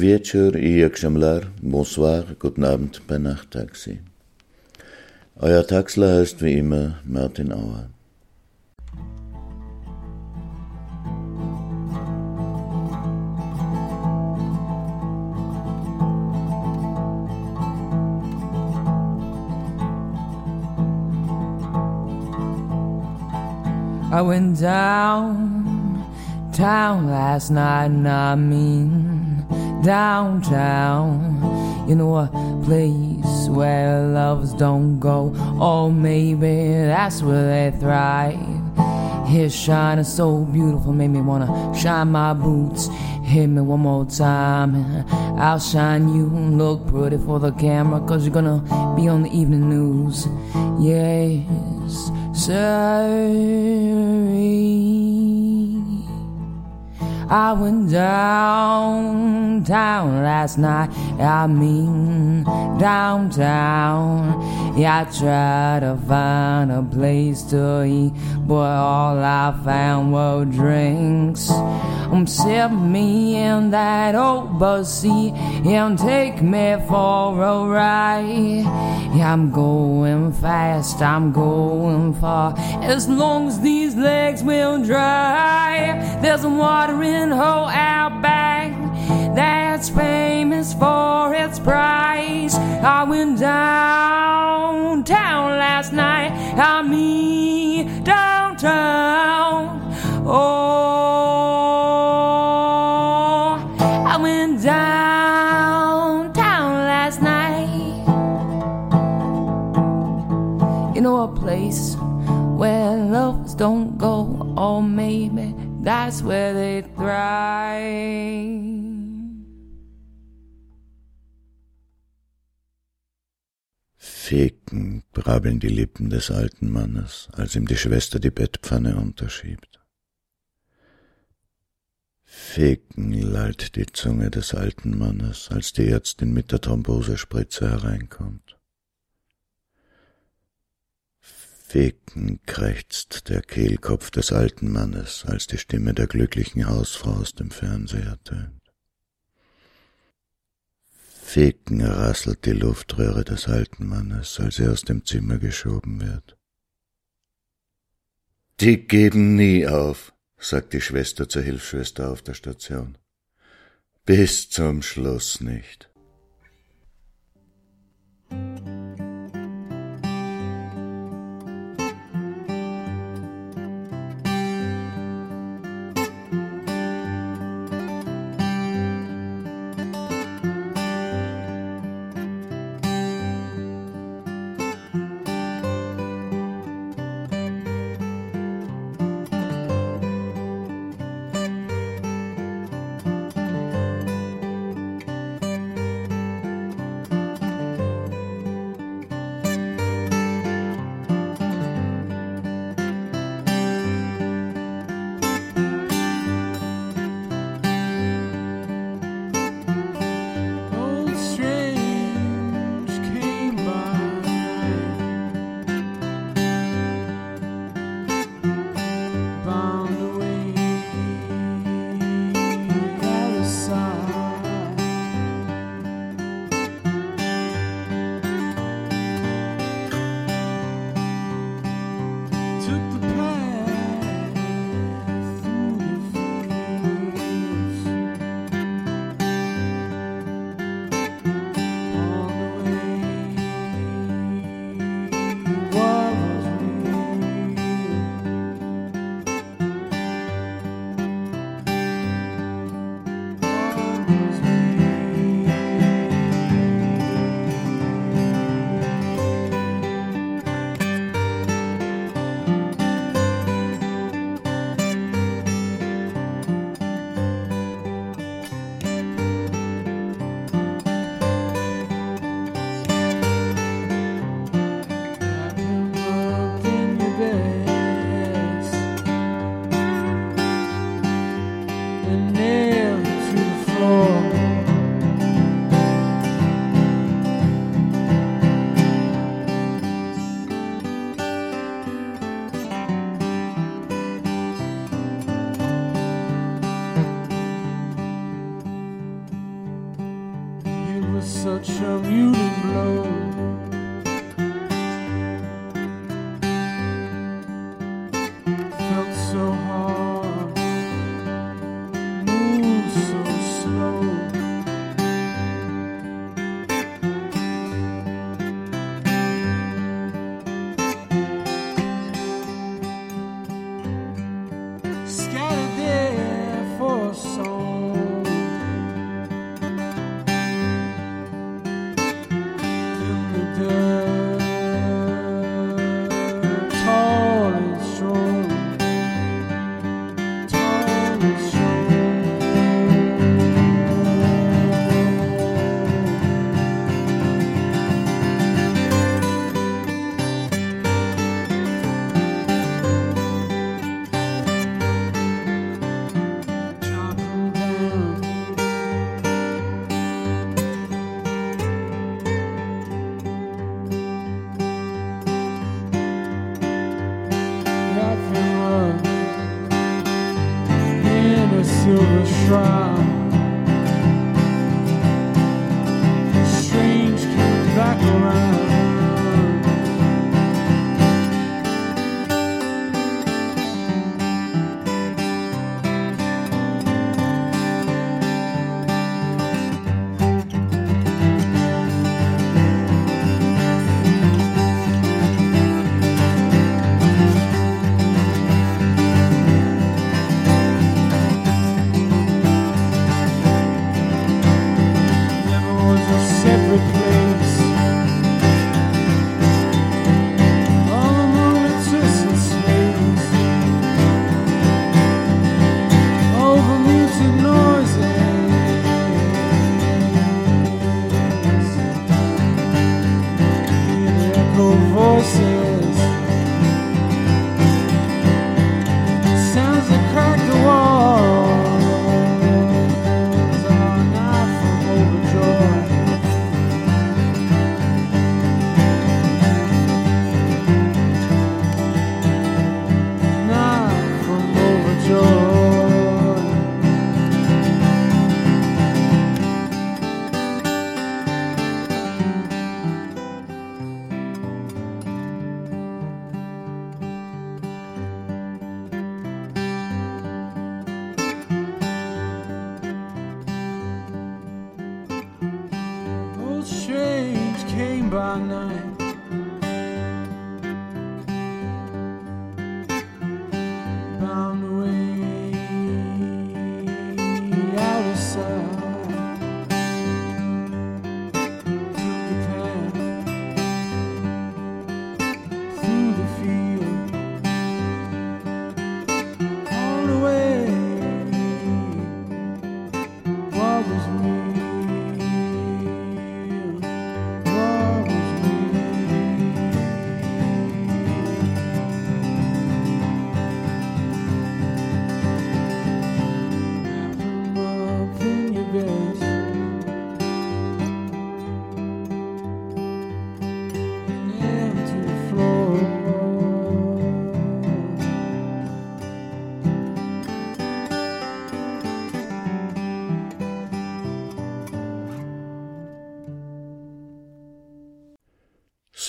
Wieczór i exemplar, bonsoir, guten Abend bei Nachttaxi. Euer Taxler heißt wie immer Martin Auer. I went down town last night, and I mean downtown. You know, a place where lovers don't go, or maybe that's where they thrive. His shine is so beautiful, made me wanna shine my boots. Hit me one more time, I'll shine you. Look pretty for the camera, cause you're gonna be on the evening news. Yes, sir. I went downtown last night. I mean, downtown. Yeah, I tried to find a place to eat, but all I found were drinks. Um, sip me in that old bus seat and take me for a ride. Yeah, I'm going fast, I'm going far. As long as these legs will dry, there's some water in whole outback that's famous for its price. I went downtown last night. I mean downtown. Oh, I went downtown last night. You know a place where lovers don't go, or maybe that's where they thrive. Feken brabbeln die Lippen des alten Mannes, als ihm die Schwester die Bettpfanne unterschiebt. Feken lallt die Zunge des alten Mannes, als die Ärztin mit der Thrombosespritze hereinkommt. Feken krächzt der Kehlkopf des alten Mannes, als die Stimme der glücklichen Hausfrau aus dem Fernseher tönt. Feken rasselt die Luftröhre des alten Mannes, als er aus dem Zimmer geschoben wird. Die geben nie auf, sagt die Schwester zur Hilfsschwester auf der Station. Bis zum Schluss nicht.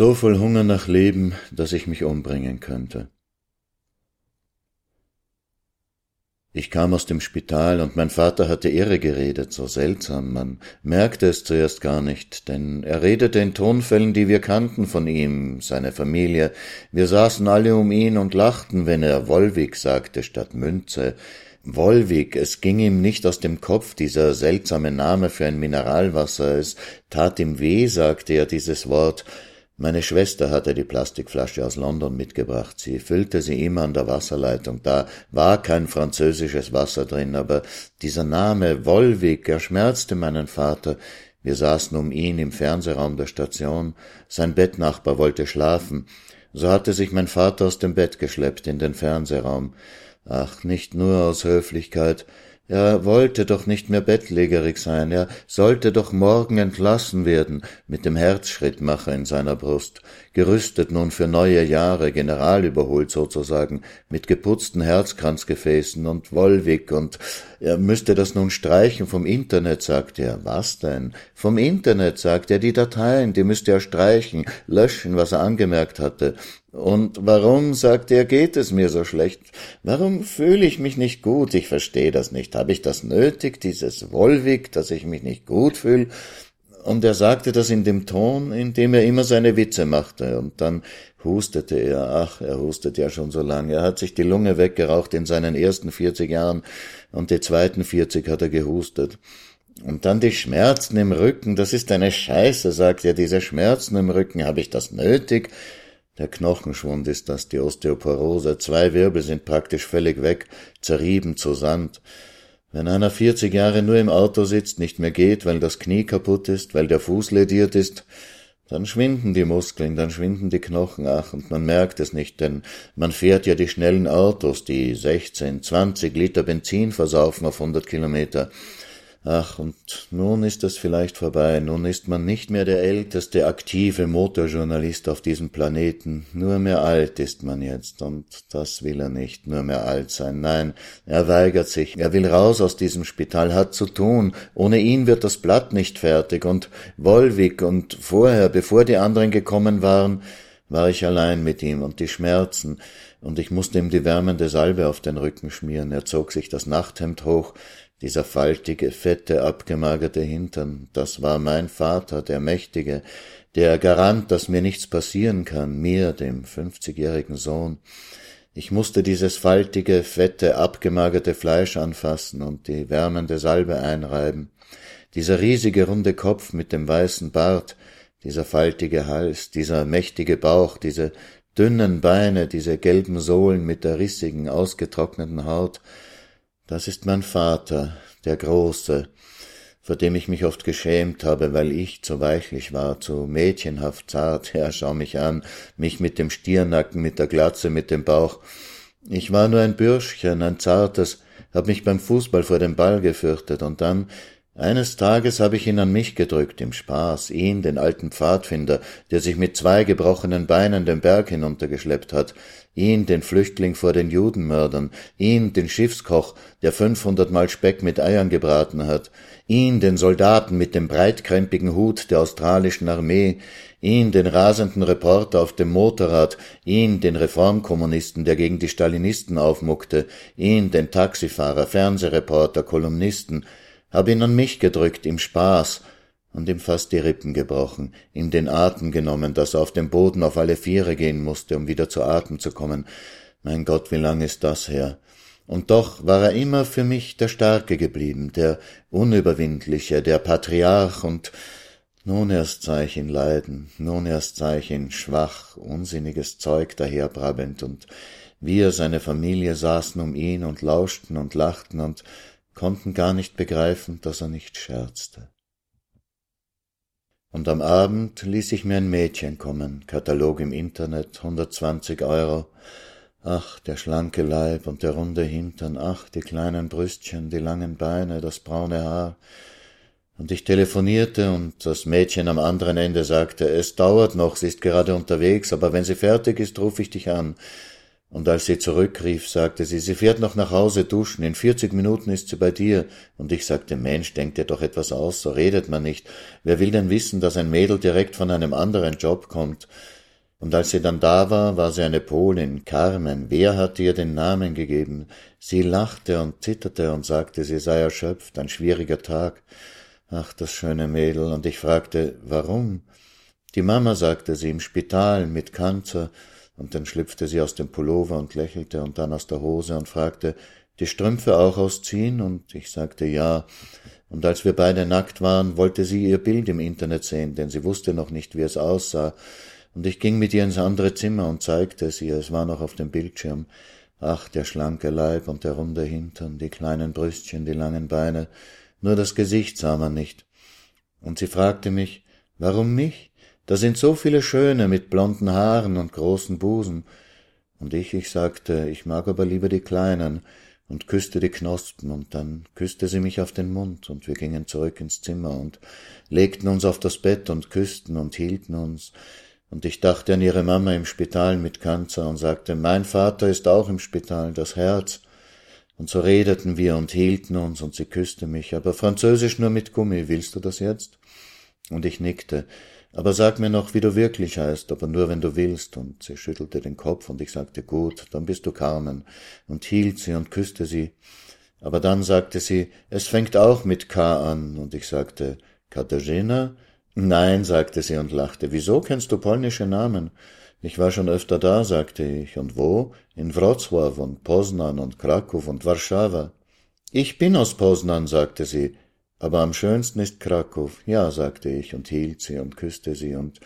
So voll Hunger nach Leben, dass ich mich umbringen könnte. Ich kam aus dem Spital und mein Vater hatte irre geredet, so seltsam, man merkte es zuerst gar nicht, denn er redete in Tonfällen, die wir kannten von ihm, seine Familie. Wir saßen alle um ihn und lachten, wenn er Wolwig sagte statt Münze. Wolwig, es ging ihm nicht aus dem Kopf, dieser seltsame Name für ein Mineralwasser, es tat ihm weh, sagte er dieses Wort, meine Schwester hatte die Plastikflasche aus London mitgebracht. Sie füllte sie immer an der Wasserleitung. Da war kein französisches Wasser drin, aber dieser Name Wolwig, er schmerzte meinen Vater. Wir saßen um ihn im Fernsehraum der Station. Sein Bettnachbar wollte schlafen. So hatte sich mein Vater aus dem Bett geschleppt in den Fernsehraum. Ach, nicht nur aus Höflichkeit, er wollte doch nicht mehr bettlägerig sein, er sollte doch morgen entlassen werden, mit dem Herzschrittmacher in seiner Brust, gerüstet nun für neue Jahre, generalüberholt sozusagen, mit geputzten Herzkranzgefäßen und Wolwig, und er müsste das nun streichen vom Internet, sagte er. Was denn? Vom Internet, sagte er, die Dateien, die müsste er streichen, löschen, was er angemerkt hatte. Und warum, sagte er, geht es mir so schlecht? Warum fühle ich mich nicht gut? Ich verstehe das nicht. Habe ich das nötig, dieses Wolwig, dass ich mich nicht gut fühle? Und er sagte das in dem Ton, in dem er immer seine Witze machte. Und dann hustete er. Ach, er hustet ja schon so lange. Er hat sich die Lunge weggeraucht in seinen ersten vierzig Jahren und die zweiten vierzig hat er gehustet. Und dann die Schmerzen im Rücken, das ist eine Scheiße, sagt er, diese Schmerzen im Rücken, habe ich das nötig? Der Knochenschwund ist das, die Osteoporose. Zwei Wirbel sind praktisch völlig weg, zerrieben zu Sand. Wenn einer vierzig Jahre nur im Auto sitzt, nicht mehr geht, weil das Knie kaputt ist, weil der Fuß lediert ist, dann schwinden die Muskeln, dann schwinden die Knochen, ach, und man merkt es nicht, denn man fährt ja die schnellen Autos, die 16, 20 Liter Benzin versaufen auf 100 Kilometer. Ach, und nun ist es vielleicht vorbei, nun ist man nicht mehr der älteste aktive Motorjournalist auf diesem Planeten, nur mehr alt ist man jetzt, und das will er nicht, nur mehr alt sein, nein, er weigert sich, er will raus aus diesem Spital, hat zu tun, ohne ihn wird das Blatt nicht fertig, und Wolwig und vorher, bevor die anderen gekommen waren, war ich allein mit ihm und die Schmerzen, und ich musste ihm die wärmende Salbe auf den Rücken schmieren, er zog sich das Nachthemd hoch, dieser faltige, fette, abgemagerte Hintern, das war mein Vater, der Mächtige, der Garant, dass mir nichts passieren kann, mir, dem fünfzigjährigen Sohn. Ich musste dieses faltige, fette, abgemagerte Fleisch anfassen und die wärmende Salbe einreiben. Dieser riesige runde Kopf mit dem weißen Bart, dieser faltige Hals, dieser mächtige Bauch, diese dünnen Beine, diese gelben Sohlen mit der rissigen, ausgetrockneten Haut, das ist mein Vater, der Große, vor dem ich mich oft geschämt habe, weil ich zu weichlich war, zu mädchenhaft zart, ja, schau mich an, mich mit dem Stirnacken, mit der Glatze, mit dem Bauch. Ich war nur ein Bürschchen, ein zartes, hab mich beim Fußball vor dem Ball gefürchtet, und dann eines Tages habe ich ihn an mich gedrückt im Spaß, ihn, den alten Pfadfinder, der sich mit zwei gebrochenen Beinen den Berg hinuntergeschleppt hat, ihn, den Flüchtling vor den Judenmördern, ihn, den Schiffskoch, der fünfhundertmal Speck mit Eiern gebraten hat, ihn, den Soldaten mit dem breitkrempigen Hut der australischen Armee, ihn, den rasenden Reporter auf dem Motorrad, ihn, den Reformkommunisten, der gegen die Stalinisten aufmuckte, ihn, den Taxifahrer, Fernsehreporter, Kolumnisten, hab ihn an mich gedrückt im Spaß und ihm fast die Rippen gebrochen, ihm den Atem genommen, dass er auf dem Boden auf alle Viere gehen musste, um wieder zu Atem zu kommen. Mein Gott, wie lang ist das her? Und doch war er immer für mich der Starke geblieben, der Unüberwindliche, der Patriarch, und nun erst sah ich ihn leiden, nun erst sah ich ihn schwach, unsinniges Zeug daherbrabbelnd, und wir, seine Familie, saßen um ihn und lauschten und lachten und konnten gar nicht begreifen, dass er nicht scherzte. Und am Abend ließ ich mir ein Mädchen kommen, Katalog im Internet, 120 Euro. Ach, der schlanke Leib und der runde Hintern, ach, die kleinen Brüstchen, die langen Beine, das braune Haar. Und ich telefonierte und das Mädchen am anderen Ende sagte, es dauert noch, sie ist gerade unterwegs, aber wenn sie fertig ist, ruf ich dich an. Und als sie zurückrief, sagte sie, sie fährt noch nach Hause duschen, in vierzig Minuten ist sie bei dir. Und ich sagte, Mensch, denk dir doch etwas aus, so redet man nicht. Wer will denn wissen, dass ein Mädel direkt von einem anderen Job kommt? Und als sie dann da war, war sie eine Polin, Carmen. Wer hatte ihr den Namen gegeben? Sie lachte und zitterte und sagte, sie sei erschöpft, ein schwieriger Tag. Ach, das schöne Mädel. Und ich fragte, warum? Die Mama sagte sie im Spital mit Kanzer und dann schlüpfte sie aus dem Pullover und lächelte und dann aus der Hose und fragte, die Strümpfe auch ausziehen? Und ich sagte ja. Und als wir beide nackt waren, wollte sie ihr Bild im Internet sehen, denn sie wusste noch nicht, wie es aussah. Und ich ging mit ihr ins andere Zimmer und zeigte es ihr, es war noch auf dem Bildschirm. Ach, der schlanke Leib und der runde Hintern, die kleinen Brüstchen, die langen Beine, nur das Gesicht sah man nicht. Und sie fragte mich, warum mich? Da sind so viele Schöne mit blonden Haaren und großen Busen. Und ich, ich sagte, ich mag aber lieber die Kleinen, und küsste die Knospen, und dann küsste sie mich auf den Mund, und wir gingen zurück ins Zimmer und legten uns auf das Bett und küssten und hielten uns, und ich dachte an ihre Mama im Spital mit Kanzer und sagte, mein Vater ist auch im Spital, das Herz. Und so redeten wir und hielten uns, und sie küsste mich, aber Französisch nur mit Gummi, willst du das jetzt? Und ich nickte, aber sag mir noch, wie du wirklich heißt, aber nur wenn du willst. Und sie schüttelte den Kopf und ich sagte, gut, dann bist du Carmen, und hielt sie und küsste sie. Aber dann sagte sie, es fängt auch mit K an, und ich sagte, Katarzyna? Nein, sagte sie und lachte. Wieso kennst du polnische Namen? Ich war schon öfter da, sagte ich. Und wo? In Wrocław und Poznan und Krakow und Warszawa. Ich bin aus Poznan, sagte sie. Aber am schönsten ist Krakow. Ja, sagte ich und hielt sie und küsste sie und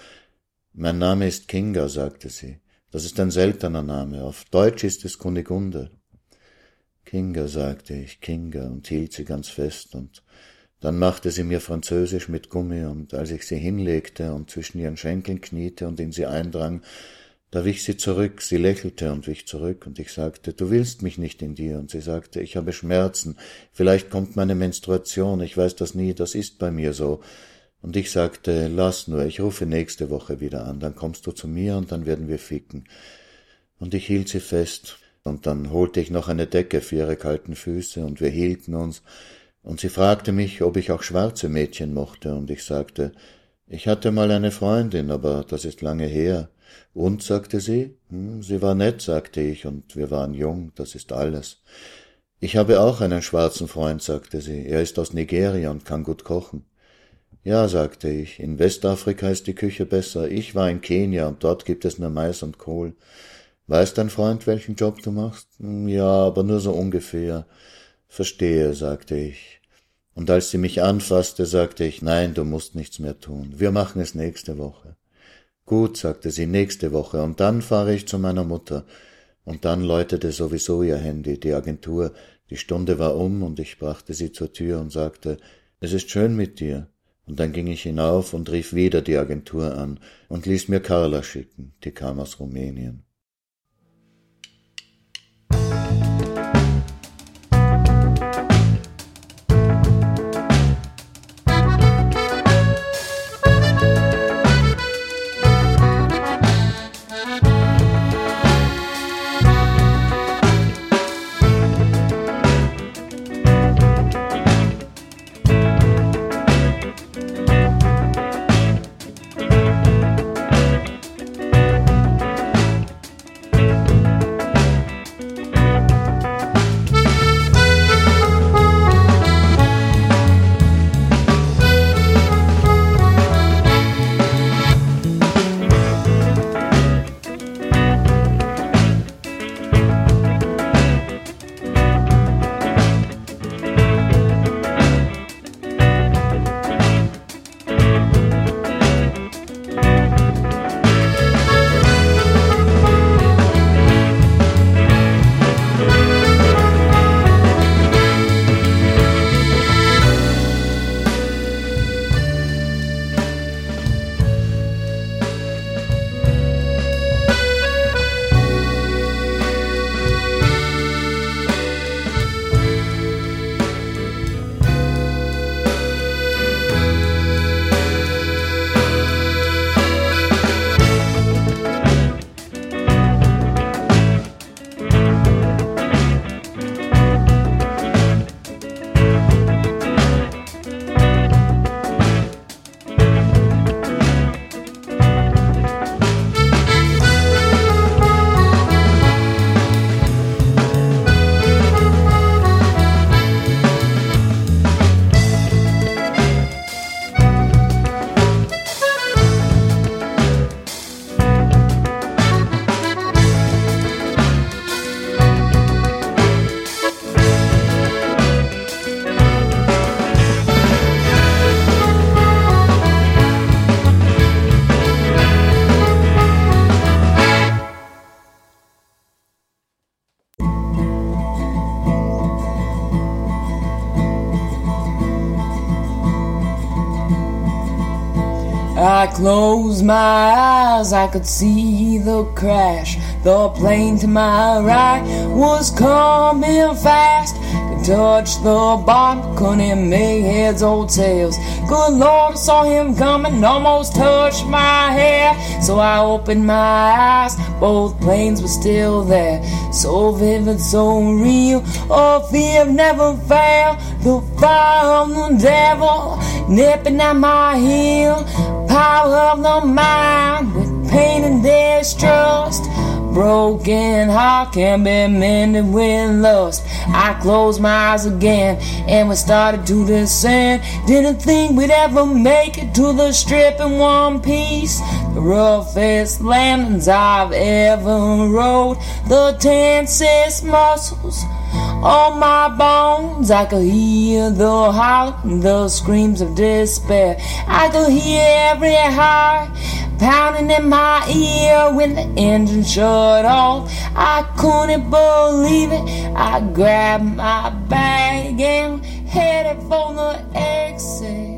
mein Name ist Kinga, sagte sie. Das ist ein seltener Name. Auf Deutsch ist es Kunigunde. Kinga, sagte ich, Kinga und hielt sie ganz fest und dann machte sie mir Französisch mit Gummi und als ich sie hinlegte und zwischen ihren Schenkeln kniete und in sie eindrang, Da wich sie zurück, sie lächelte und wich zurück, und ich sagte, du willst mich nicht in dir, und sie sagte, ich habe Schmerzen, vielleicht kommt meine Menstruation, ich weiß das nie, das ist bei mir so. Und ich sagte, lass nur, ich rufe nächste Woche wieder an, dann kommst du zu mir und dann werden wir ficken. Und ich hielt sie fest, und dann holte ich noch eine Decke für ihre kalten Füße, und wir hielten uns, und sie fragte mich, ob ich auch schwarze Mädchen mochte, und ich sagte, ich hatte mal eine Freundin, aber das ist lange her. Und, sagte sie, hm, sie war nett, sagte ich, und wir waren jung, das ist alles. Ich habe auch einen schwarzen Freund, sagte sie, er ist aus Nigeria und kann gut kochen. Ja, sagte ich, in Westafrika ist die Küche besser, ich war in Kenia und dort gibt es nur Mais und Kohl. Weiß dein Freund, welchen Job du machst? Hm, ja, aber nur so ungefähr. Verstehe, sagte ich. Und als sie mich anfasste, sagte ich, nein, du musst nichts mehr tun. Wir machen es nächste Woche. Gut, sagte sie, nächste Woche, und dann fahre ich zu meiner Mutter. Und dann läutete sowieso ihr Handy, die Agentur. Die Stunde war um, und ich brachte sie zur Tür und sagte, es ist schön mit dir. Und dann ging ich hinauf und rief wieder die Agentur an und ließ mir Carla schicken, die kam aus Rumänien. Closed my eyes, I could see the crash. The plane to my right was coming fast. Could touch the bottom, couldn't make heads or tails. Good Lord, I saw him coming, almost touched my hair. So I opened my eyes, both planes were still there. So vivid, so real, oh fear never failed. The fire of the devil nipping at my heel. Power of the mind with pain and distrust. Broken heart can be mended with lust. I closed my eyes again and we started to descend. Didn't think we'd ever make it to the strip in one piece. The roughest landings I've ever rode. The tensest muscles on my bones. I could hear the howl, the screams of despair. I could hear every heart pounding in my ear when the engine shut off. I couldn't believe it. I grabbed my bag and headed for the exit.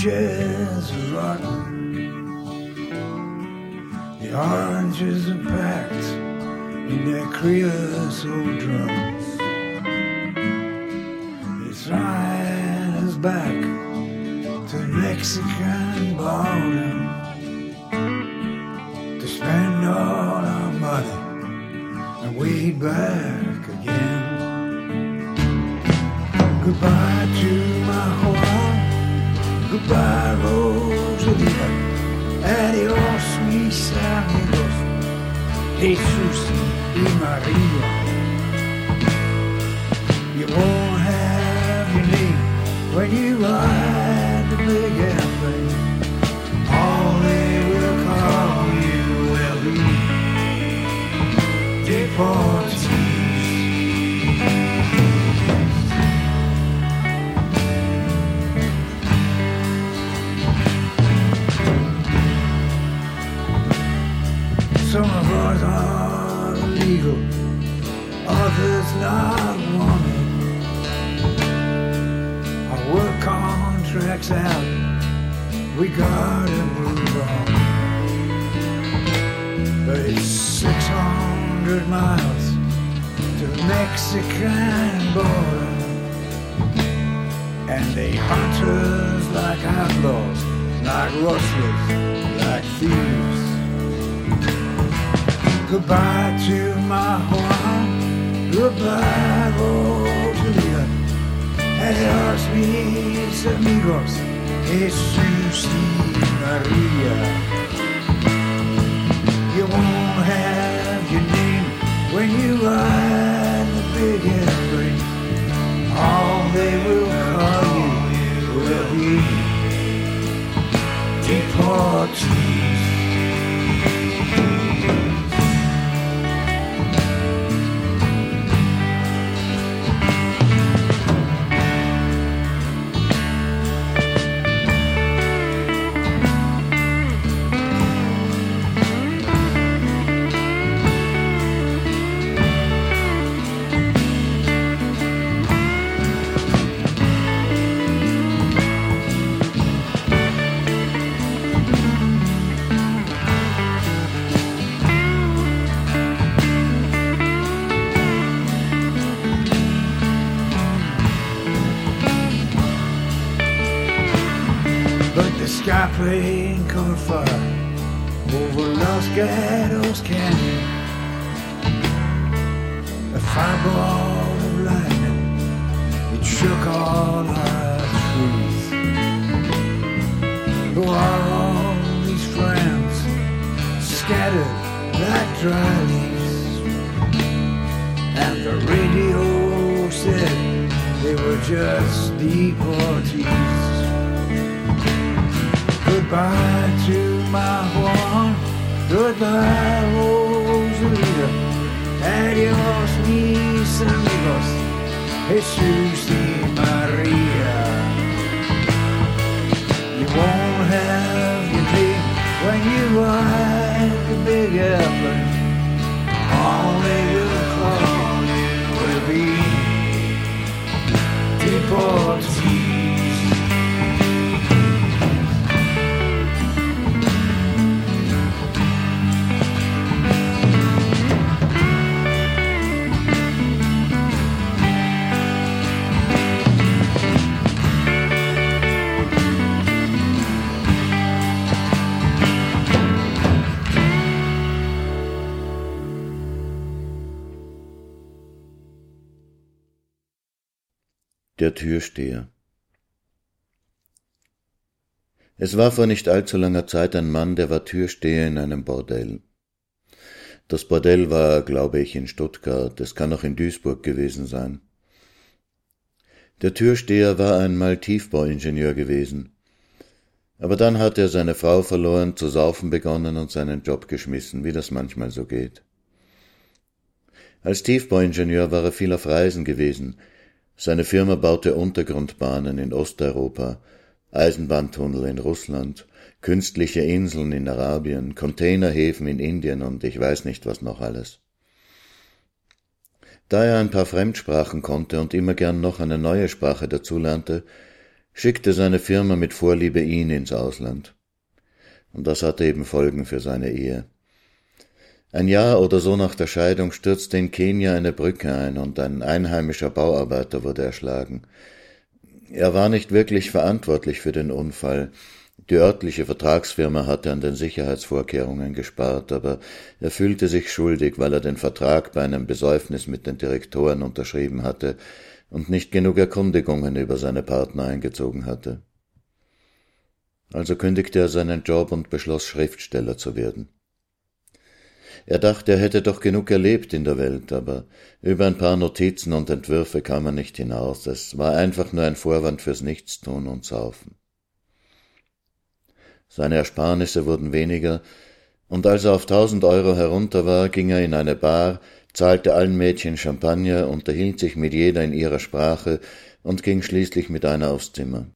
Peaches are rotten. The oranges are packed in their creosote drums. It's flying us back to the Mexican border to spend all our money and wait back Jesús y María. You won't have your name when you ride the big airplane. All they will call you will be deportees. Others not wanted. Our work contracts out, we gotta move on. But it's 600 miles to the Mexican border. And they hunt us like outlaws, like rustlers, like thieves. Goodbye to my Juan, goodbye Rosalía. Adiós mis amigos, Jesús y María. You won't have your name when you ride the big airplane. All they will call you will be deportees. Over Los Gatos Canyon. A fireball of lightning, shook all our trees. Who are all these friends scattered like dry leaves? And the radio said they were just deportees. Goodbye. Goodbye, Rosalita. Adiós, mis amigos. Jesús y Maria. You won't have your name when you ride the big airplane. All they will call you will be deportees. Der Türsteher Es war vor nicht allzu langer Zeit ein Mann, der war Türsteher in einem Bordell. Das Bordell war, glaube ich, in Stuttgart, es kann auch in Duisburg gewesen sein. Der Türsteher war einmal Tiefbauingenieur gewesen. Aber dann hat er seine Frau verloren, zu saufen begonnen und seinen Job geschmissen, wie das manchmal so geht. Als Tiefbauingenieur war er viel auf Reisen gewesen. Seine Firma baute Untergrundbahnen in Osteuropa, Eisenbahntunnel in Russland, künstliche Inseln in Arabien, Containerhäfen in Indien und ich weiß nicht was noch alles. Da er ein paar Fremdsprachen konnte und immer gern noch eine neue Sprache dazulernte, schickte seine Firma mit Vorliebe ihn ins Ausland. Und das hatte eben Folgen für seine Ehe. Ein Jahr oder so nach der Scheidung stürzte in Kenia eine Brücke ein und ein einheimischer Bauarbeiter wurde erschlagen. Er war nicht wirklich verantwortlich für den Unfall. Die örtliche Vertragsfirma hatte an den Sicherheitsvorkehrungen gespart, aber er fühlte sich schuldig, weil er den Vertrag bei einem Besäufnis mit den Direktoren unterschrieben hatte und nicht genug Erkundigungen über seine Partner eingezogen hatte. Also kündigte er seinen Job und beschloss, Schriftsteller zu werden. Er dachte, er hätte doch genug erlebt in der Welt, aber über ein paar Notizen und Entwürfe kam er nicht hinaus. Es war einfach nur ein Vorwand fürs Nichtstun und Saufen. Seine Ersparnisse wurden weniger, und als er auf tausend Euro herunter war, ging er in eine Bar, zahlte allen Mädchen Champagner, unterhielt sich mit jeder in ihrer Sprache und ging schließlich mit einer aufs Zimmer.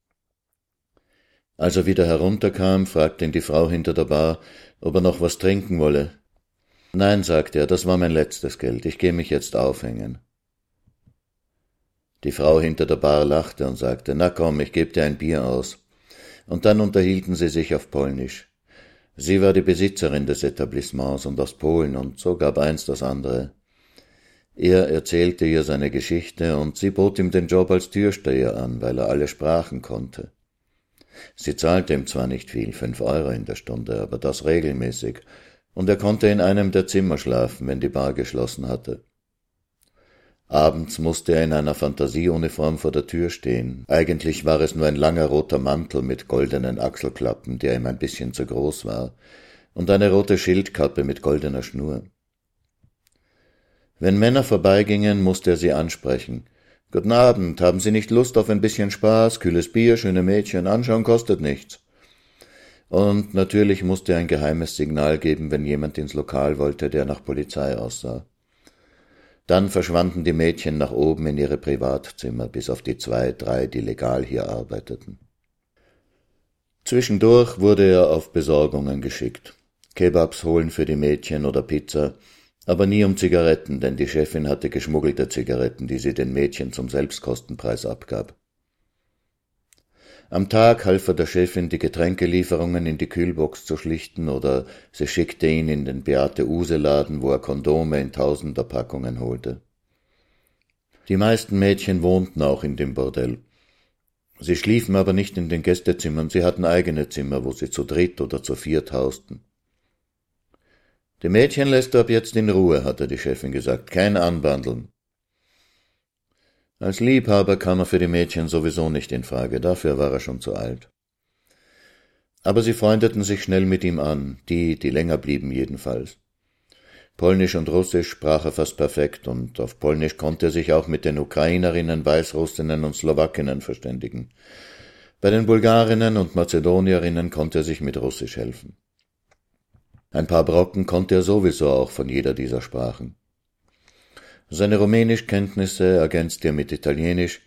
Als er wieder herunterkam, fragte ihn die Frau hinter der Bar, ob er noch was trinken wolle. Nein, sagte er, das war mein letztes Geld, ich gehe mich jetzt aufhängen. Die Frau hinter der Bar lachte und sagte, na komm, ich geb dir ein Bier aus und dann unterhielten sie sich auf Polnisch. Sie war die Besitzerin des Etablissements und aus Polen, und so gab eins das andere. Er erzählte ihr seine Geschichte, und sie bot ihm den Job als Türsteher an, weil er alle Sprachen konnte. Sie zahlte ihm zwar nicht viel, fünf Euro in der Stunde, aber das regelmäßig, und er konnte in einem der Zimmer schlafen, wenn die Bar geschlossen hatte. Abends musste er in einer Fantasieuniform vor der Tür stehen. Eigentlich war es nur ein langer roter Mantel mit goldenen Achselklappen, der ihm ein bisschen zu groß war, und eine rote Schildkappe mit goldener Schnur. Wenn Männer vorbeigingen, musste er sie ansprechen. Guten Abend, haben Sie nicht Lust auf ein bisschen Spaß, kühles Bier, schöne Mädchen, anschauen kostet nichts. Und natürlich musste er ein geheimes Signal geben, wenn jemand ins Lokal wollte, der nach Polizei aussah. Dann verschwanden die Mädchen nach oben in ihre Privatzimmer, bis auf die zwei, drei, die legal hier arbeiteten. Zwischendurch wurde er auf Besorgungen geschickt. Kebabs holen für die Mädchen oder Pizza, aber nie um Zigaretten, denn die Chefin hatte geschmuggelte Zigaretten, die sie den Mädchen zum Selbstkostenpreis abgab. Am Tag half er der Chefin, die Getränkelieferungen in die Kühlbox zu schlichten, oder sie schickte ihn in den Beate-Use-Laden, wo er Kondome in tausender Packungen holte. Die meisten Mädchen wohnten auch in dem Bordell. Sie schliefen aber nicht in den Gästezimmern, sie hatten eigene Zimmer, wo sie zu dritt oder zu viert hausten. Die Mädchen lässt du ab jetzt in Ruhe, hatte die Chefin gesagt, kein Anbandeln. Als Liebhaber kam er für die Mädchen sowieso nicht in Frage, dafür war er schon zu alt. Aber sie freundeten sich schnell mit ihm an, die, die länger blieben jedenfalls. Polnisch und Russisch sprach er fast perfekt, und auf Polnisch konnte er sich auch mit den Ukrainerinnen, Weißrussinnen und Slowakinnen verständigen. Bei den Bulgarinnen und Mazedonierinnen konnte er sich mit Russisch helfen. Ein paar Brocken konnte er sowieso auch von jeder dieser Sprachen. Seine Rumänischkenntnisse ergänzte er mit Italienisch,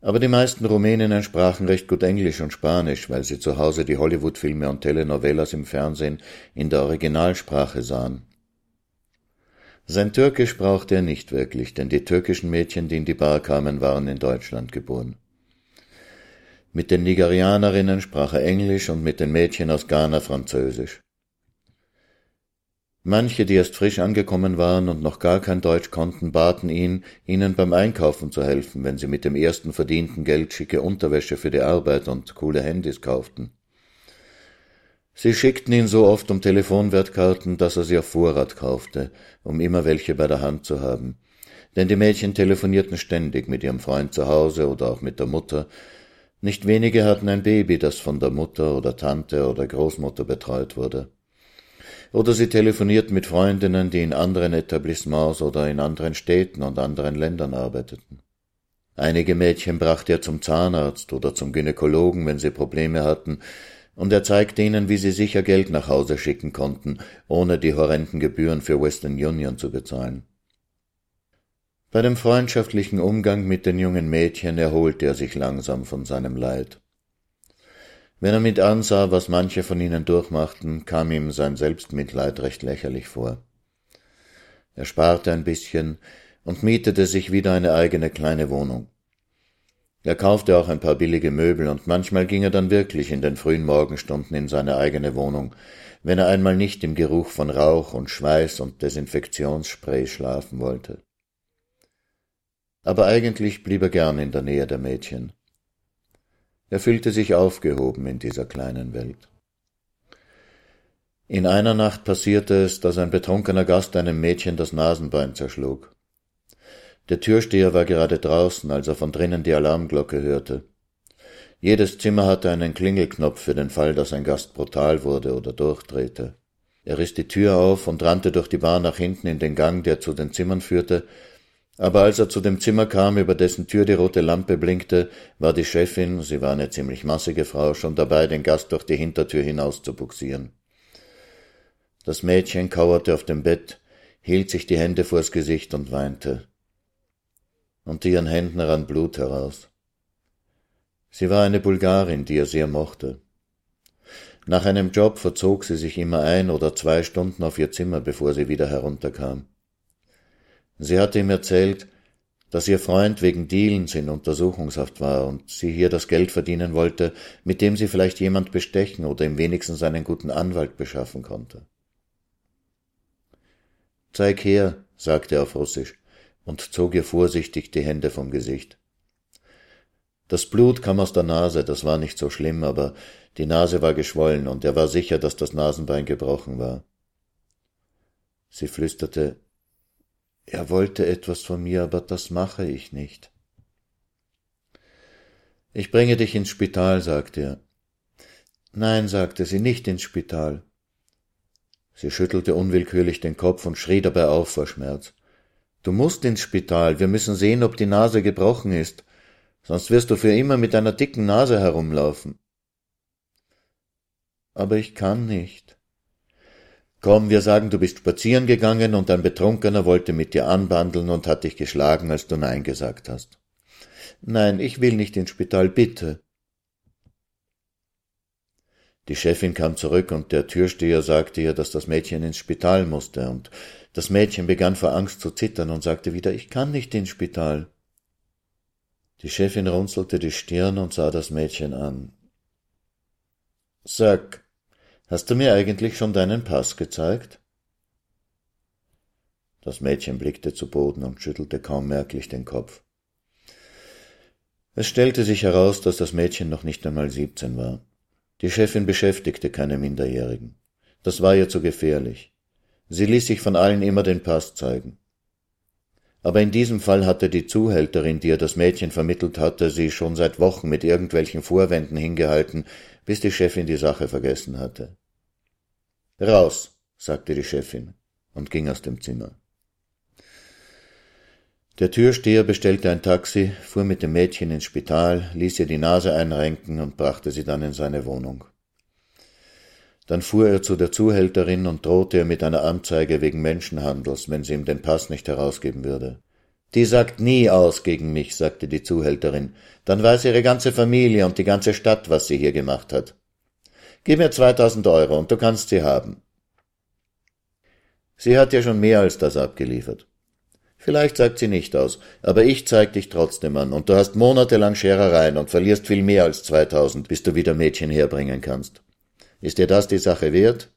aber die meisten Rumäninnen sprachen recht gut Englisch und Spanisch, weil sie zu Hause die Hollywood-Filme und Telenovelas im Fernsehen in der Originalsprache sahen. Sein Türkisch brauchte er nicht wirklich, denn die türkischen Mädchen, die in die Bar kamen, waren in Deutschland geboren. Mit den Nigerianerinnen sprach er Englisch und mit den Mädchen aus Ghana Französisch. Manche, die erst frisch angekommen waren und noch gar kein Deutsch konnten, baten ihn, ihnen beim Einkaufen zu helfen, wenn sie mit dem ersten verdienten Geld schicke Unterwäsche für die Arbeit und coole Handys kauften. Sie schickten ihn so oft um Telefonwertkarten, dass er sie auf Vorrat kaufte, um immer welche bei der Hand zu haben. Denn die Mädchen telefonierten ständig mit ihrem Freund zu Hause oder auch mit der Mutter. Nicht wenige hatten ein Baby, das von der Mutter oder Tante oder Großmutter betreut wurde oder sie telefonierten mit Freundinnen, die in anderen Etablissements oder in anderen Städten und anderen Ländern arbeiteten. Einige Mädchen brachte er zum Zahnarzt oder zum Gynäkologen, wenn sie Probleme hatten, und er zeigte ihnen, wie sie sicher Geld nach Hause schicken konnten, ohne die horrenden Gebühren für Western Union zu bezahlen. Bei dem freundschaftlichen Umgang mit den jungen Mädchen erholte er sich langsam von seinem Leid. Wenn er mit ansah, was manche von ihnen durchmachten, kam ihm sein Selbstmitleid recht lächerlich vor. Er sparte ein bisschen und mietete sich wieder eine eigene kleine Wohnung. Er kaufte auch ein paar billige Möbel und manchmal ging er dann wirklich in den frühen Morgenstunden in seine eigene Wohnung, wenn er einmal nicht im Geruch von Rauch und Schweiß und Desinfektionsspray schlafen wollte. Aber eigentlich blieb er gern in der Nähe der Mädchen. Er fühlte sich aufgehoben in dieser kleinen Welt. In einer Nacht passierte es, dass ein betrunkener Gast einem Mädchen das Nasenbein zerschlug. Der Türsteher war gerade draußen, als er von drinnen die Alarmglocke hörte. Jedes Zimmer hatte einen Klingelknopf für den Fall, dass ein Gast brutal wurde oder durchdrehte. Er riss die Tür auf und rannte durch die Bar nach hinten in den Gang, der zu den Zimmern führte, aber als er zu dem Zimmer kam, über dessen Tür die rote Lampe blinkte, war die Chefin, sie war eine ziemlich massige Frau, schon dabei, den Gast durch die Hintertür hinaus zu buxieren. Das Mädchen kauerte auf dem Bett, hielt sich die Hände vors Gesicht und weinte unter ihren Händen rann Blut heraus. Sie war eine Bulgarin, die er sehr mochte. Nach einem Job verzog sie sich immer ein oder zwei Stunden auf ihr Zimmer, bevor sie wieder herunterkam. Sie hatte ihm erzählt, dass ihr Freund wegen Dealens in Untersuchungshaft war und sie hier das Geld verdienen wollte, mit dem sie vielleicht jemand bestechen oder ihm wenigstens einen guten Anwalt beschaffen konnte. Zeig her, sagte er auf Russisch und zog ihr vorsichtig die Hände vom Gesicht. Das Blut kam aus der Nase, das war nicht so schlimm, aber die Nase war geschwollen und er war sicher, dass das Nasenbein gebrochen war. Sie flüsterte, er wollte etwas von mir, aber das mache ich nicht. Ich bringe dich ins Spital, sagte er. Nein, sagte sie, nicht ins Spital. Sie schüttelte unwillkürlich den Kopf und schrie dabei auf vor Schmerz. Du musst ins Spital, wir müssen sehen, ob die Nase gebrochen ist, sonst wirst du für immer mit einer dicken Nase herumlaufen. Aber ich kann nicht. Komm, wir sagen, du bist spazieren gegangen und ein Betrunkener wollte mit dir anbandeln und hat dich geschlagen, als du Nein gesagt hast. Nein, ich will nicht ins Spital, bitte. Die Chefin kam zurück und der Türsteher sagte ihr, dass das Mädchen ins Spital musste und das Mädchen begann vor Angst zu zittern und sagte wieder, ich kann nicht ins Spital. Die Chefin runzelte die Stirn und sah das Mädchen an. Sag, hast du mir eigentlich schon deinen Pass gezeigt? Das Mädchen blickte zu Boden und schüttelte kaum merklich den Kopf. Es stellte sich heraus, dass das Mädchen noch nicht einmal siebzehn war. Die Chefin beschäftigte keine Minderjährigen. Das war ihr zu gefährlich. Sie ließ sich von allen immer den Pass zeigen. Aber in diesem Fall hatte die Zuhälterin, die ihr das Mädchen vermittelt hatte, sie schon seit Wochen mit irgendwelchen Vorwänden hingehalten, bis die Chefin die Sache vergessen hatte. Raus, sagte die Chefin und ging aus dem Zimmer. Der Türsteher bestellte ein Taxi, fuhr mit dem Mädchen ins Spital, ließ ihr die Nase einrenken und brachte sie dann in seine Wohnung. Dann fuhr er zu der Zuhälterin und drohte ihr mit einer Anzeige wegen Menschenhandels, wenn sie ihm den Pass nicht herausgeben würde. Die sagt nie aus gegen mich, sagte die Zuhälterin. Dann weiß ihre ganze Familie und die ganze Stadt, was sie hier gemacht hat. Gib mir zweitausend Euro und du kannst sie haben. Sie hat ja schon mehr als das abgeliefert. Vielleicht sagt sie nicht aus, aber ich zeig dich trotzdem an, und du hast monatelang Scherereien und verlierst viel mehr als zweitausend, bis du wieder Mädchen herbringen kannst. Ist dir das die Sache wert?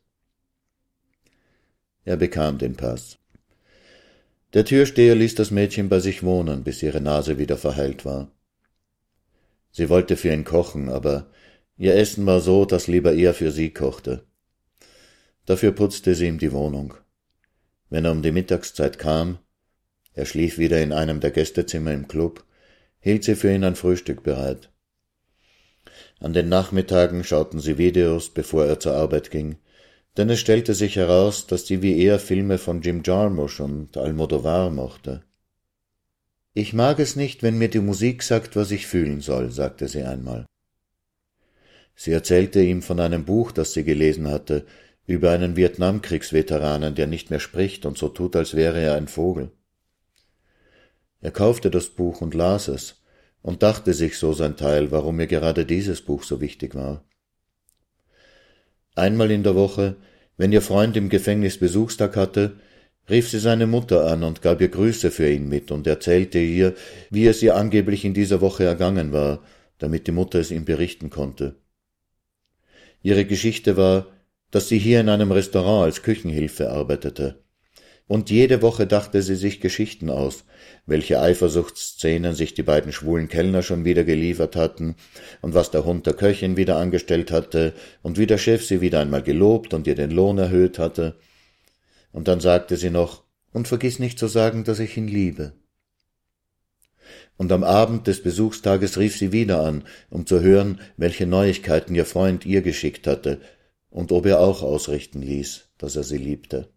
Er bekam den Pass. Der Türsteher ließ das Mädchen bei sich wohnen, bis ihre Nase wieder verheilt war. Sie wollte für ihn kochen, aber ihr Essen war so, dass lieber er für sie kochte. Dafür putzte sie ihm die Wohnung. Wenn er um die Mittagszeit kam, er schlief wieder in einem der Gästezimmer im Club, hielt sie für ihn ein Frühstück bereit. An den Nachmittagen schauten sie Videos, bevor er zur Arbeit ging, denn es stellte sich heraus, dass sie wie er Filme von Jim Jarmusch und Almodovar mochte. Ich mag es nicht, wenn mir die Musik sagt, was ich fühlen soll, sagte sie einmal. Sie erzählte ihm von einem Buch, das sie gelesen hatte, über einen Vietnamkriegsveteranen, der nicht mehr spricht und so tut, als wäre er ein Vogel. Er kaufte das Buch und las es, und dachte sich so sein Teil, warum mir gerade dieses Buch so wichtig war. Einmal in der Woche, wenn ihr Freund im Gefängnis Besuchstag hatte, rief sie seine Mutter an und gab ihr Grüße für ihn mit und erzählte ihr, wie es ihr angeblich in dieser Woche ergangen war, damit die Mutter es ihm berichten konnte. Ihre Geschichte war, dass sie hier in einem Restaurant als Küchenhilfe arbeitete. Und jede Woche dachte sie sich Geschichten aus, welche Eifersuchtsszenen sich die beiden schwulen Kellner schon wieder geliefert hatten, und was der Hund der Köchin wieder angestellt hatte, und wie der Chef sie wieder einmal gelobt und ihr den Lohn erhöht hatte. Und dann sagte sie noch, und vergiss nicht zu sagen, dass ich ihn liebe. Und am Abend des Besuchstages rief sie wieder an, um zu hören, welche Neuigkeiten ihr Freund ihr geschickt hatte, und ob er auch ausrichten ließ, dass er sie liebte.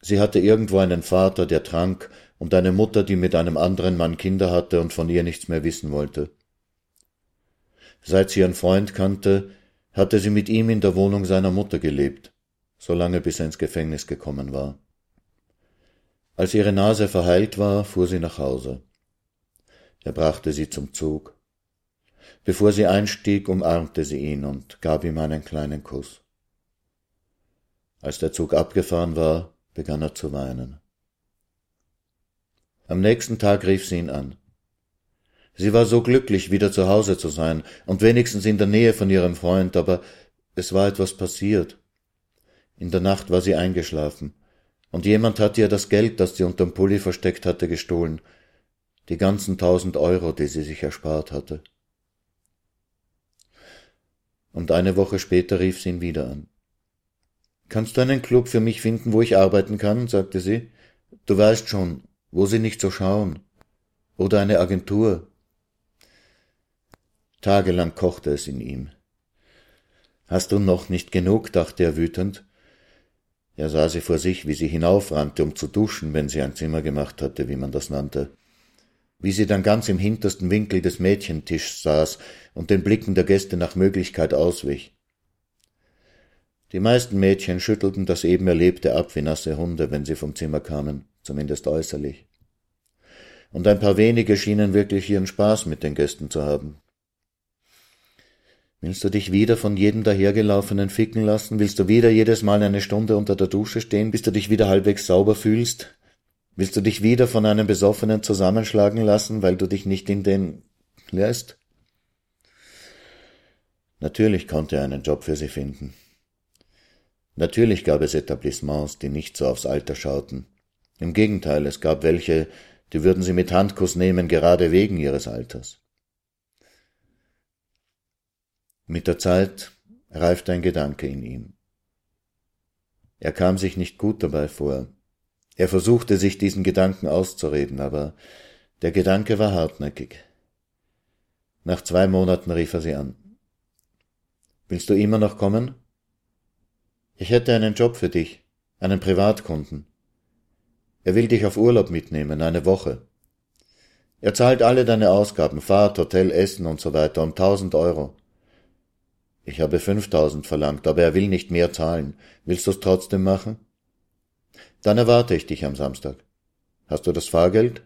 Sie hatte irgendwo einen Vater, der trank, und eine Mutter, die mit einem anderen Mann Kinder hatte und von ihr nichts mehr wissen wollte. Seit sie ihren Freund kannte, hatte sie mit ihm in der Wohnung seiner Mutter gelebt, solange bis er ins Gefängnis gekommen war. Als ihre Nase verheilt war, fuhr sie nach Hause. Er brachte sie zum Zug. Bevor sie einstieg, umarmte sie ihn und gab ihm einen kleinen Kuss. Als der Zug abgefahren war, begann er zu weinen. Am nächsten Tag rief sie ihn an. Sie war so glücklich, wieder zu Hause zu sein und wenigstens in der Nähe von ihrem Freund, aber es war etwas passiert. In der Nacht war sie eingeschlafen, und jemand hatte ihr das Geld, das sie unterm Pulli versteckt hatte, gestohlen, die ganzen tausend Euro, die sie sich erspart hatte. Und eine Woche später rief sie ihn wieder an. Kannst du einen Club für mich finden, wo ich arbeiten kann? sagte sie. Du weißt schon, wo sie nicht so schauen. Oder eine Agentur. Tagelang kochte es in ihm. Hast du noch nicht genug? dachte er wütend. Er sah sie vor sich, wie sie hinaufrannte, um zu duschen, wenn sie ein Zimmer gemacht hatte, wie man das nannte. Wie sie dann ganz im hintersten Winkel des Mädchentischs saß und den Blicken der Gäste nach Möglichkeit auswich. Die meisten Mädchen schüttelten das eben Erlebte ab wie nasse Hunde, wenn sie vom Zimmer kamen, zumindest äußerlich. Und ein paar wenige schienen wirklich ihren Spaß mit den Gästen zu haben. Willst du dich wieder von jedem dahergelaufenen ficken lassen? Willst du wieder jedes Mal eine Stunde unter der Dusche stehen, bis du dich wieder halbwegs sauber fühlst? Willst du dich wieder von einem Besoffenen zusammenschlagen lassen, weil du dich nicht in den lässt? Natürlich konnte er einen Job für sie finden. Natürlich gab es Etablissements, die nicht so aufs Alter schauten. Im Gegenteil, es gab welche, die würden sie mit Handkuss nehmen, gerade wegen ihres Alters. Mit der Zeit reifte ein Gedanke in ihm. Er kam sich nicht gut dabei vor. Er versuchte sich diesen Gedanken auszureden, aber der Gedanke war hartnäckig. Nach zwei Monaten rief er sie an. Willst du immer noch kommen? Ich hätte einen Job für dich, einen Privatkunden. Er will dich auf Urlaub mitnehmen, eine Woche. Er zahlt alle deine Ausgaben, Fahrt, Hotel, Essen und so weiter um tausend Euro. Ich habe fünftausend verlangt, aber er will nicht mehr zahlen. Willst du es trotzdem machen? Dann erwarte ich dich am Samstag. Hast du das Fahrgeld?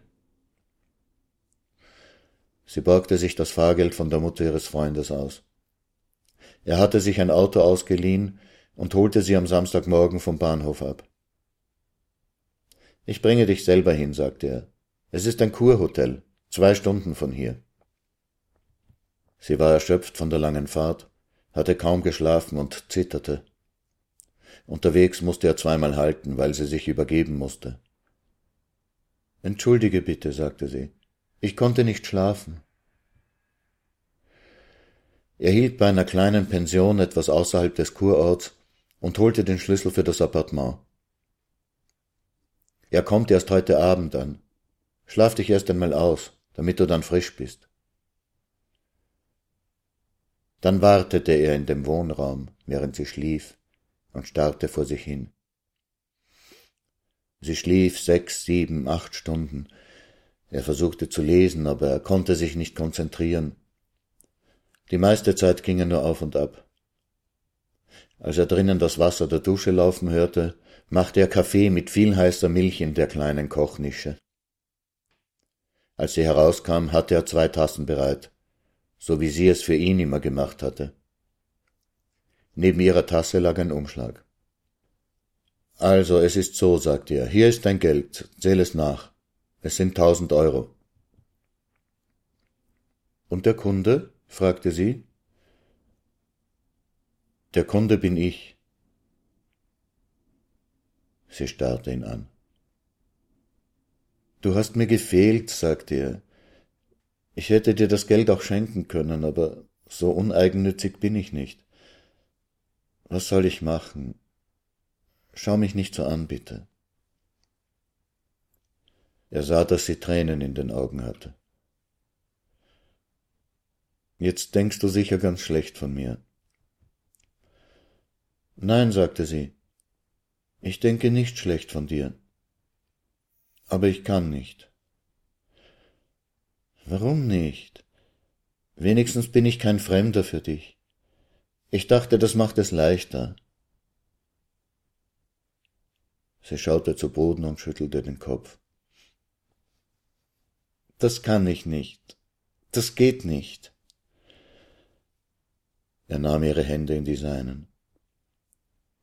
Sie borgte sich das Fahrgeld von der Mutter ihres Freundes aus. Er hatte sich ein Auto ausgeliehen und holte sie am Samstagmorgen vom Bahnhof ab. Ich bringe dich selber hin, sagte er. Es ist ein Kurhotel, zwei Stunden von hier. Sie war erschöpft von der langen Fahrt, hatte kaum geschlafen und zitterte. Unterwegs musste er zweimal halten, weil sie sich übergeben musste. Entschuldige bitte, sagte sie. Ich konnte nicht schlafen. Er hielt bei einer kleinen Pension etwas außerhalb des Kurorts und holte den Schlüssel für das Appartement. Er kommt erst heute Abend an. Schlaf dich erst einmal aus, damit du dann frisch bist. Dann wartete er in dem Wohnraum, während sie schlief, und starrte vor sich hin. Sie schlief sechs, sieben, acht Stunden. Er versuchte zu lesen, aber er konnte sich nicht konzentrieren. Die meiste Zeit ging er nur auf und ab. Als er drinnen das Wasser der Dusche laufen hörte, machte er Kaffee mit viel heißer Milch in der kleinen Kochnische. Als sie herauskam, hatte er zwei Tassen bereit, so wie sie es für ihn immer gemacht hatte. Neben ihrer Tasse lag ein Umschlag. Also, es ist so, sagte er. Hier ist dein Geld. Zähl es nach. Es sind tausend Euro. Und der Kunde? fragte sie. Der Kunde bin ich. Sie starrte ihn an. Du hast mir gefehlt, sagte er. Ich hätte dir das Geld auch schenken können, aber so uneigennützig bin ich nicht. Was soll ich machen? Schau mich nicht so an, bitte. Er sah, dass sie Tränen in den Augen hatte. Jetzt denkst du sicher ganz schlecht von mir. Nein, sagte sie, ich denke nicht schlecht von dir. Aber ich kann nicht. Warum nicht? Wenigstens bin ich kein Fremder für dich. Ich dachte, das macht es leichter. Sie schaute zu Boden und schüttelte den Kopf. Das kann ich nicht. Das geht nicht. Er nahm ihre Hände in die seinen.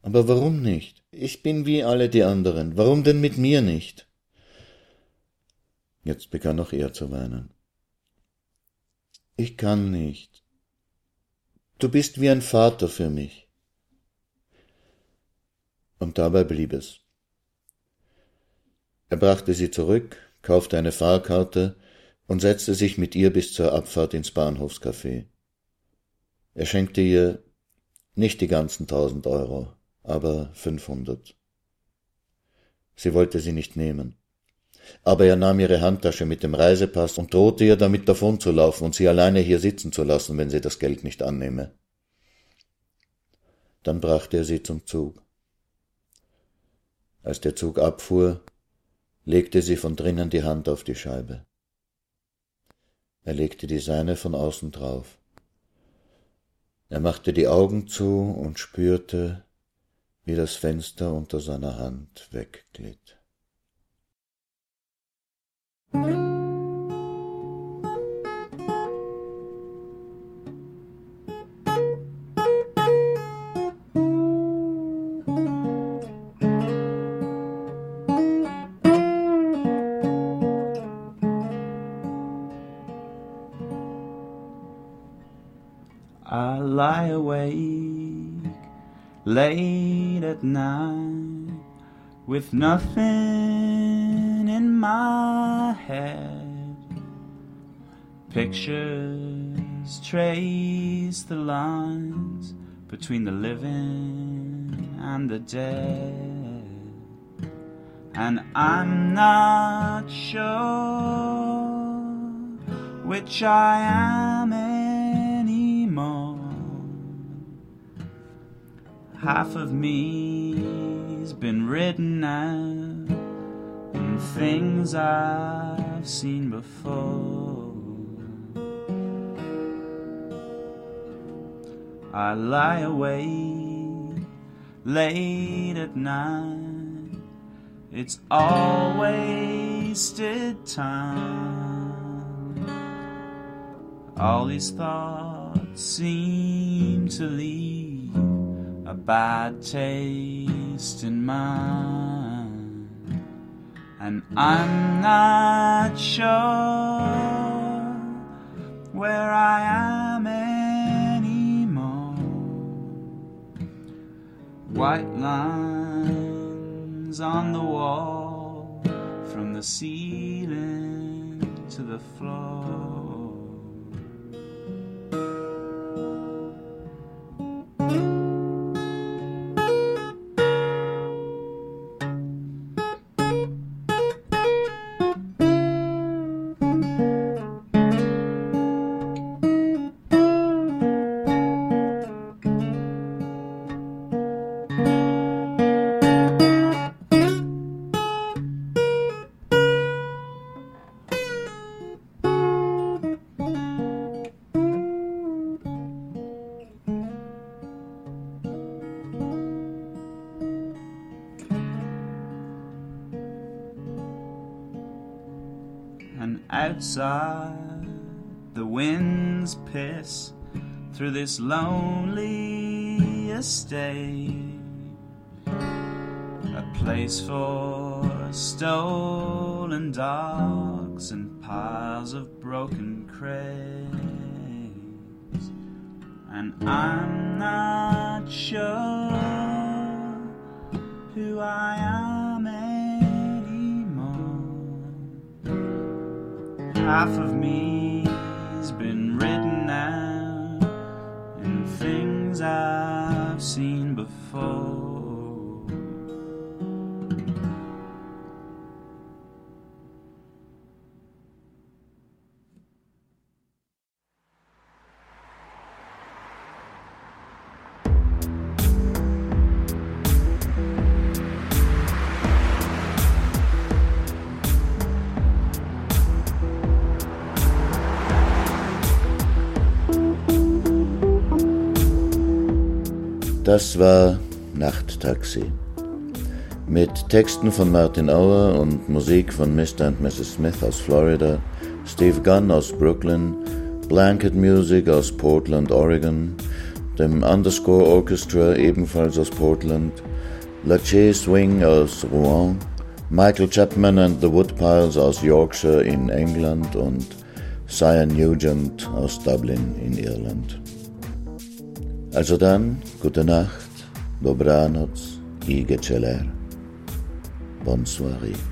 Aber warum nicht? Ich bin wie alle die anderen. Warum denn mit mir nicht? Jetzt begann auch er zu weinen. Ich kann nicht. Du bist wie ein Vater für mich. Und dabei blieb es. Er brachte sie zurück, kaufte eine Fahrkarte und setzte sich mit ihr bis zur Abfahrt ins Bahnhofscafé. Er schenkte ihr nicht die ganzen tausend Euro, aber fünfhundert. Sie wollte sie nicht nehmen. Aber er nahm ihre Handtasche mit dem Reisepass und drohte ihr damit davonzulaufen und sie alleine hier sitzen zu lassen, wenn sie das Geld nicht annehme. Dann brachte er sie zum Zug. Als der Zug abfuhr, legte sie von drinnen die Hand auf die Scheibe. Er legte die seine von außen drauf. Er machte die Augen zu und spürte, wie das Fenster unter seiner Hand wegglitt. Late at night with nothing in my head. Pictures trace the lines between the living and the dead. And I'm not sure which I am anymore. half of me's been written out in things I've seen before. I lie awake late at night. It's all wasted time. All these thoughts seem to leave a bad taste in mine, and I'm not sure where I am anymore. White lines on the wall from the ceiling to the floor. Outside. The winds piss through this lonely estate. a place for stolen dogs and piles of broken crates. And I'm not sure who I am Half of me's been written out in things I've seen before. Das war Nachttaxi. Mit Texten von Martin Auer und Musik von Mr. und Mrs. Smith aus Florida, Steve Gunn aus Brooklyn, Blanket Music aus Portland, Oregon, dem Underscore Orchestra ebenfalls aus Portland, Lache Swing aus Rouen, Michael Chapman and the Woodpiles aus Yorkshire in England und Cyan Nugent aus Dublin in Irland. Also dann, gute Nacht, dobranoc i soirée.